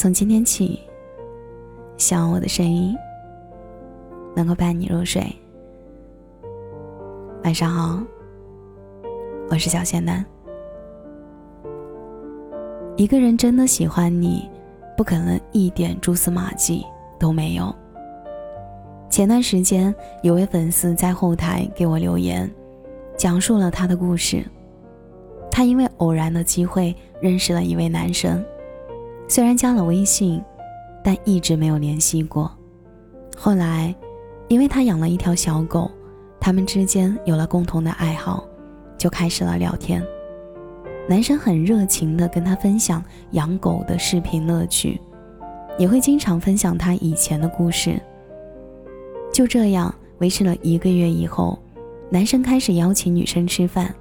从今天起，希望我的声音能够伴你入睡。晚上好，我是小仙男。一个人真的喜欢你，不可能一点蛛丝马迹都没有。前段时间，有位粉丝在后台给我留言，讲述了他的故事。他因为偶然的机会认识了一位男生。虽然加了微信，但一直没有联系过。后来，因为他养了一条小狗，他们之间有了共同的爱好，就开始了聊天。男生很热情地跟他分享养狗的视频乐趣，也会经常分享他以前的故事。就这样维持了一个月以后，男生开始邀请女生吃饭，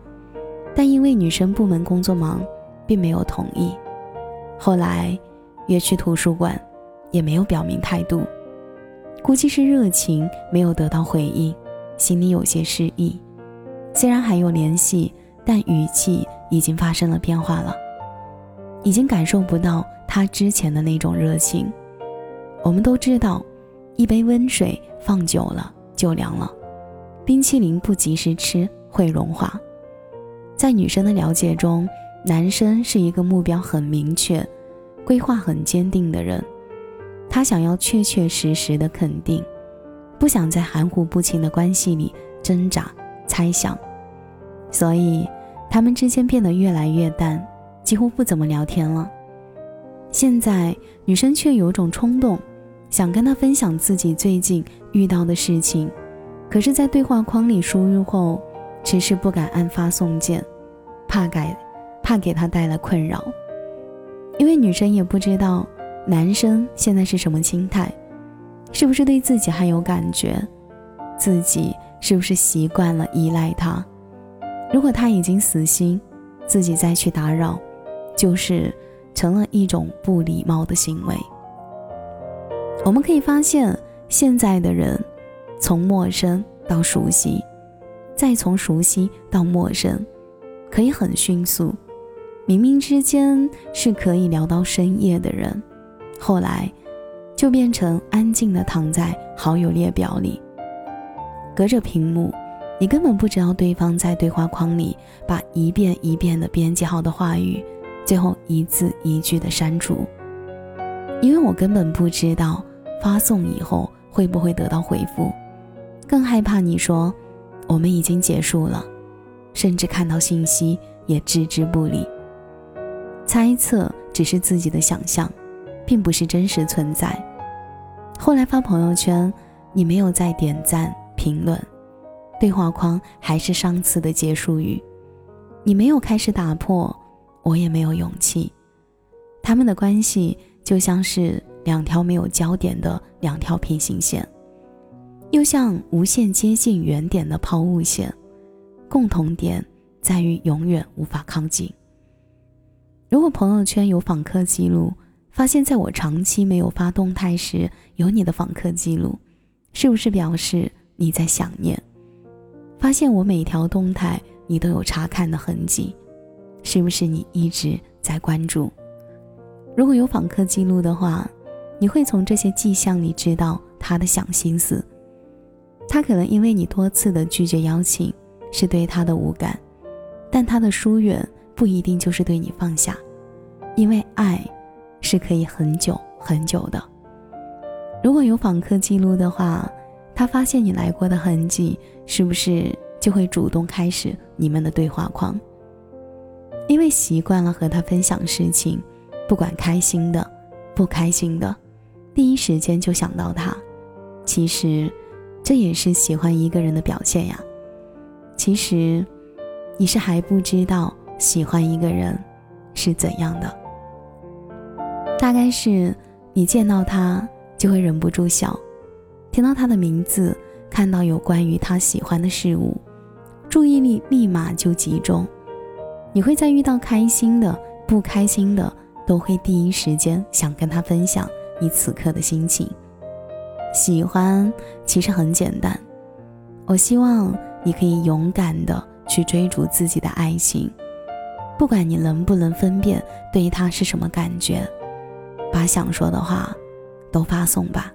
但因为女生部门工作忙，并没有同意。后来约去图书馆，也没有表明态度，估计是热情没有得到回应，心里有些失意。虽然还有联系，但语气已经发生了变化了，已经感受不到他之前的那种热情。我们都知道，一杯温水放久了就凉了，冰淇淋不及时吃会融化。在女生的了解中。男生是一个目标很明确、规划很坚定的人，他想要确确实实的肯定，不想在含糊不清的关系里挣扎猜想，所以他们之间变得越来越淡，几乎不怎么聊天了。现在女生却有种冲动，想跟他分享自己最近遇到的事情，可是，在对话框里输入后，迟迟不敢按发送键，怕改。怕给他带来困扰，因为女生也不知道男生现在是什么心态，是不是对自己还有感觉，自己是不是习惯了依赖他？如果他已经死心，自己再去打扰，就是成了一种不礼貌的行为。我们可以发现，现在的人从陌生到熟悉，再从熟悉到陌生，可以很迅速。明明之间是可以聊到深夜的人，后来就变成安静的躺在好友列表里。隔着屏幕，你根本不知道对方在对话框里把一遍一遍的编辑好的话语，最后一字一句的删除。因为我根本不知道发送以后会不会得到回复，更害怕你说我们已经结束了，甚至看到信息也置之不理。猜测只是自己的想象，并不是真实存在。后来发朋友圈，你没有再点赞评论，对话框还是上次的结束语。你没有开始打破，我也没有勇气。他们的关系就像是两条没有交点的两条平行线，又像无限接近原点的抛物线，共同点在于永远无法靠近。如果朋友圈有访客记录，发现在我长期没有发动态时有你的访客记录，是不是表示你在想念？发现我每条动态你都有查看的痕迹，是不是你一直在关注？如果有访客记录的话，你会从这些迹象里知道他的想心思。他可能因为你多次的拒绝邀请，是对他的无感，但他的疏远。不一定就是对你放下，因为爱是可以很久很久的。如果有访客记录的话，他发现你来过的痕迹，是不是就会主动开始你们的对话框？因为习惯了和他分享事情，不管开心的、不开心的，第一时间就想到他。其实，这也是喜欢一个人的表现呀。其实，你是还不知道。喜欢一个人是怎样的？大概是你见到他就会忍不住笑，听到他的名字，看到有关于他喜欢的事物，注意力立马就集中。你会在遇到开心的、不开心的，都会第一时间想跟他分享你此刻的心情。喜欢其实很简单，我希望你可以勇敢的去追逐自己的爱情。不管你能不能分辨对他是什么感觉，把想说的话都发送吧。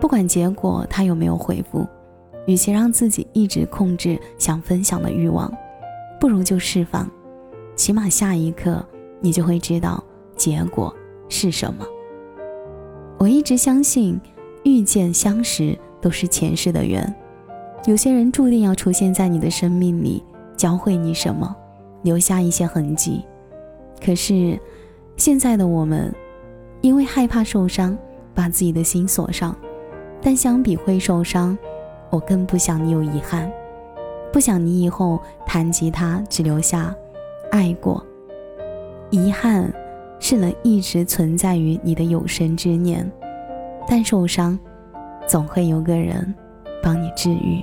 不管结果他有没有回复，与其让自己一直控制想分享的欲望，不如就释放，起码下一刻你就会知道结果是什么。我一直相信，遇见相识都是前世的缘，有些人注定要出现在你的生命里，教会你什么，留下一些痕迹。可是，现在的我们，因为害怕受伤，把自己的心锁上。但相比会受伤，我更不想你有遗憾，不想你以后弹吉他只留下爱过。遗憾是能一直存在于你的有生之年，但受伤，总会有个人帮你治愈。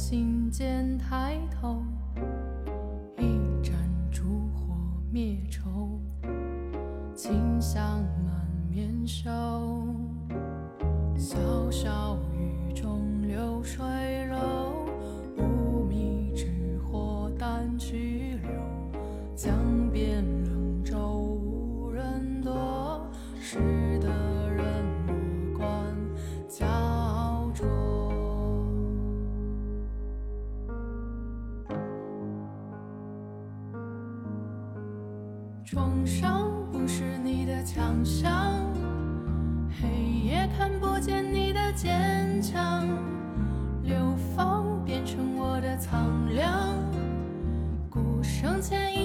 心间抬头，一盏烛火灭愁，清香满面手。创伤不是你的强项，黑夜看不见你的坚强，流放变成我的苍凉，鼓声牵